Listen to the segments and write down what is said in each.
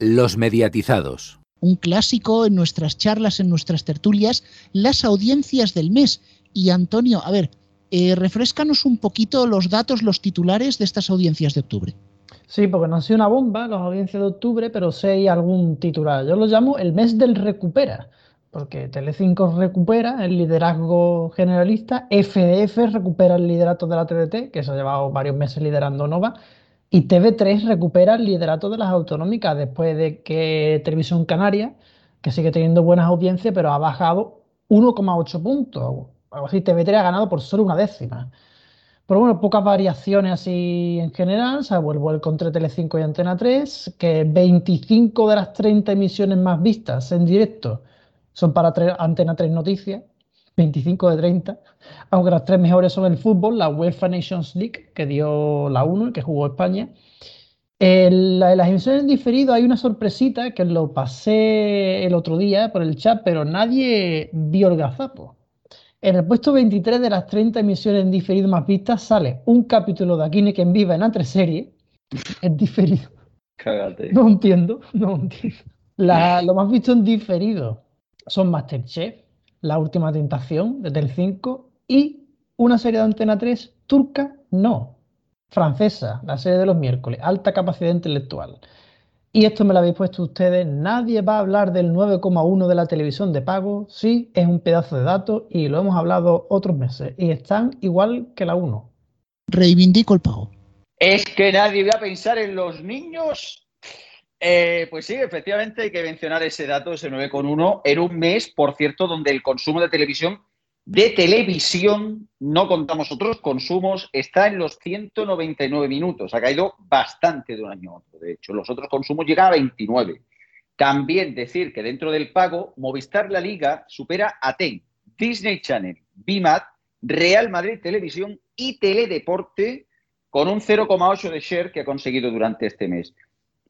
Los mediatizados. Un clásico en nuestras charlas, en nuestras tertulias, las audiencias del mes. Y Antonio, a ver, eh, refrescanos un poquito los datos, los titulares de estas audiencias de octubre. Sí, porque no han sido una bomba las audiencias de octubre, pero sí hay algún titular. Yo lo llamo el mes del recupera, porque Telecinco recupera el liderazgo generalista, FDF recupera el liderato de la TDT, que se ha llevado varios meses liderando Nova, y TV3 recupera el liderato de las autonómicas después de que Televisión Canaria, que sigue teniendo buenas audiencias, pero ha bajado 1,8 puntos. Algo así, TV3 ha ganado por solo una décima. Pero bueno, pocas variaciones así en general, salvo el vuelco entre Telecinco y Antena 3, que 25 de las 30 emisiones más vistas en directo son para Antena 3 Noticias, 25 de 30, aunque las tres mejores son el fútbol, la UEFA Nations League, que dio la 1 y que jugó España. En, las emisiones en diferido hay una sorpresita que lo pasé el otro día por el chat, pero nadie vio el gazapo. En el puesto 23 de las 30 emisiones en diferido más vistas sale un capítulo de Aquí en Viva en otra serie. En diferido. Cágate. No entiendo, no entiendo. lo más visto en diferido son Masterchef, La Última Tentación de Telecinco y una serie de Antena 3 turca, no, francesa, la serie de los miércoles, alta capacidad intelectual. Y esto me lo habéis puesto ustedes, nadie va a hablar del 9,1 de la televisión de pago, sí, es un pedazo de datos y lo hemos hablado otros meses y están igual que la 1. Reivindico el pago. Es que nadie va a pensar en los niños. Eh, pues sí, efectivamente hay que mencionar ese dato, ese 9,1, en un mes, por cierto, donde el consumo de televisión de televisión, no contamos otros consumos, está en los 199 minutos. Ha caído bastante de un año a otro. De hecho, los otros consumos llegan a 29. También decir que dentro del pago, Movistar La Liga supera a TEN, Disney Channel, BIMAT, Real Madrid Televisión y Teledeporte con un 0,8 de share que ha conseguido durante este mes.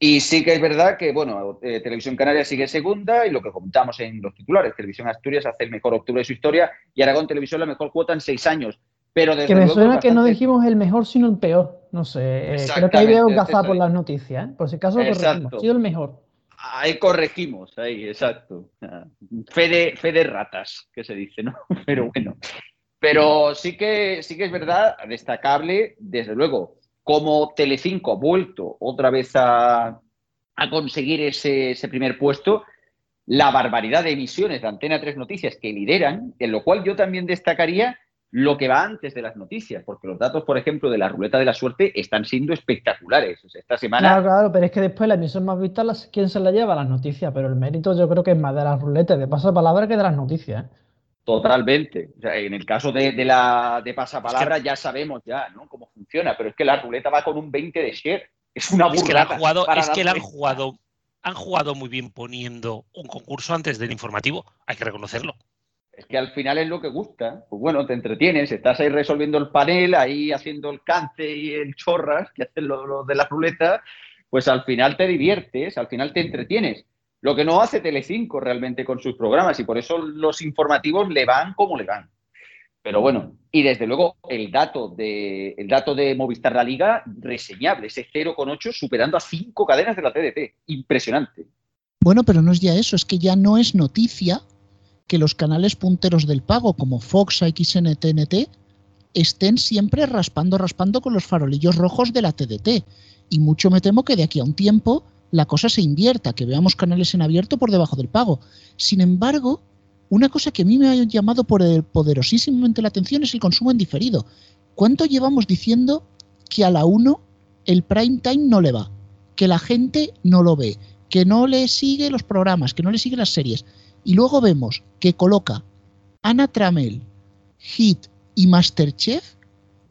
Y sí que es verdad que, bueno, eh, Televisión Canaria sigue segunda y lo que comentamos en los titulares, Televisión Asturias hace el mejor octubre de su historia y Aragón Televisión la mejor cuota en seis años. Pero desde que me suena que no dijimos el mejor sino el peor, no sé, eh, creo que ahí veo gafas por las noticias, ¿eh? por si acaso corregimos, ha sido el mejor. Ahí corregimos, ahí, exacto. Fe de, fe de ratas, que se dice, ¿no? Pero bueno. Pero sí que, sí que es verdad, destacable, desde luego, como Telecinco ha vuelto otra vez a, conseguir ese, primer puesto, la barbaridad de emisiones de Antena 3 Noticias que lideran, en lo cual yo también destacaría lo que va antes de las noticias, porque los datos, por ejemplo, de la ruleta de la suerte están siendo espectaculares. esta semana. Claro, claro, pero es que después la emisión más vista, ¿quién se la lleva? Las noticias, pero el mérito yo creo que es más de las ruletas de pasapalabra que de las noticias. ¿eh? Totalmente. en el caso de, la de pasapalabra ya sabemos ya ¿no? Funciona, pero es que la ruleta va con un 20 de share. Es una burrada. Es que la han jugado, es que la han jugado, han jugado muy bien poniendo un concurso antes del informativo, hay que reconocerlo. Es que al final es lo que gusta. Pues bueno, te entretienes, estás ahí resolviendo el panel, ahí haciendo el cante y el chorras que hacen los de la ruleta, pues al final te diviertes, al final te entretienes. Lo que no hace Telecinco realmente con sus programas y por eso los informativos le van como le van. Pero bueno, y desde luego el dato de, el dato de Movistar La Liga, reseñable, ese 0,8 superando a cinco cadenas de la TDT. Impresionante. Bueno, pero no es ya eso, es que ya no es noticia que los canales punteros del pago como Fox, XN, TNT estén siempre raspando, raspando con los farolillos rojos de la TDT. Y mucho me temo que de aquí a un tiempo la cosa se invierta, que veamos canales en abierto por debajo del pago. Sin embargo, una cosa que a mí me ha llamado poderosísimamente la atención es el consumo en diferido. ¿Cuánto llevamos diciendo que a la 1 el prime time no le va? Que la gente no lo ve, que no le sigue los programas, que no le sigue las series. Y luego vemos que coloca Ana Tramel, Hit y Masterchef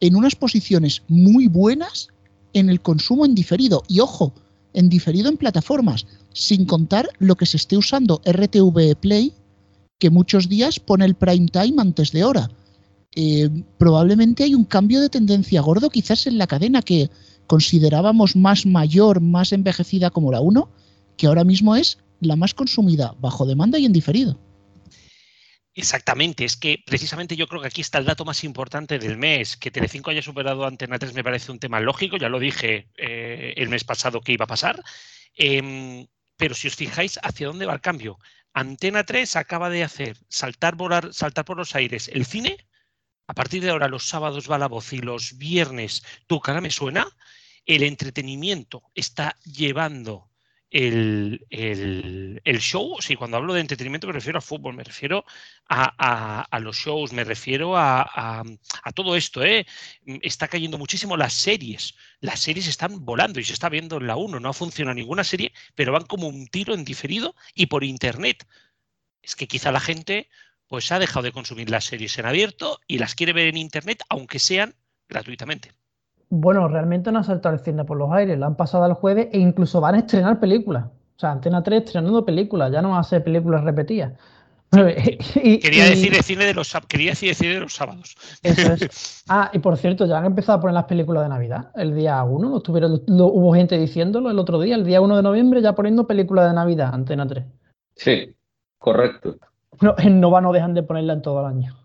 en unas posiciones muy buenas en el consumo en diferido. Y ojo, en diferido en plataformas, sin contar lo que se esté usando RTV Play, que muchos días pone el prime time antes de hora. Eh, probablemente hay un cambio de tendencia gordo quizás en la cadena que considerábamos más mayor, más envejecida como la 1, que ahora mismo es la más consumida bajo demanda y en diferido. Exactamente, es que precisamente yo creo que aquí está el dato más importante del mes. Que Telecinco haya superado Antena 3 me parece un tema lógico, ya lo dije eh, el mes pasado que iba a pasar. Em, pero si os fijáis hacia dónde va el cambio. Antena 3 acaba de hacer saltar, volar, saltar por los aires el cine. A partir de ahora los sábados va la voz y los viernes tu cara me suena. El entretenimiento está llevando el, show, sí, cuando hablo de entretenimiento me refiero a fútbol, me refiero a, los shows, me refiero a, todo esto. ¿eh? Está cayendo muchísimo las series. Las series están volando y se está viendo en la 1. No ha funcionado ninguna serie, pero van como un tiro en diferido y por internet. Es que quizá la gente pues ha dejado de consumir las series en abierto y las quiere ver en internet, aunque sean gratuitamente. Bueno, realmente no ha saltado el cine por los aires, la han pasado al jueves e incluso van a estrenar películas. O sea, Antena 3 estrenando películas, ya no va a ser películas repetidas. quería, decir de cine de los, quería decir cine de los sábados. Eso es. Ah, y por cierto, ya han empezado a poner las películas de Navidad. El día 1, lo tuvieron, hubo gente diciéndolo el otro día, el día 1 de noviembre, ya poniendo películas de Navidad, Antena 3. Sí, correcto. No, en Nova no dejan de ponerla en todo el año.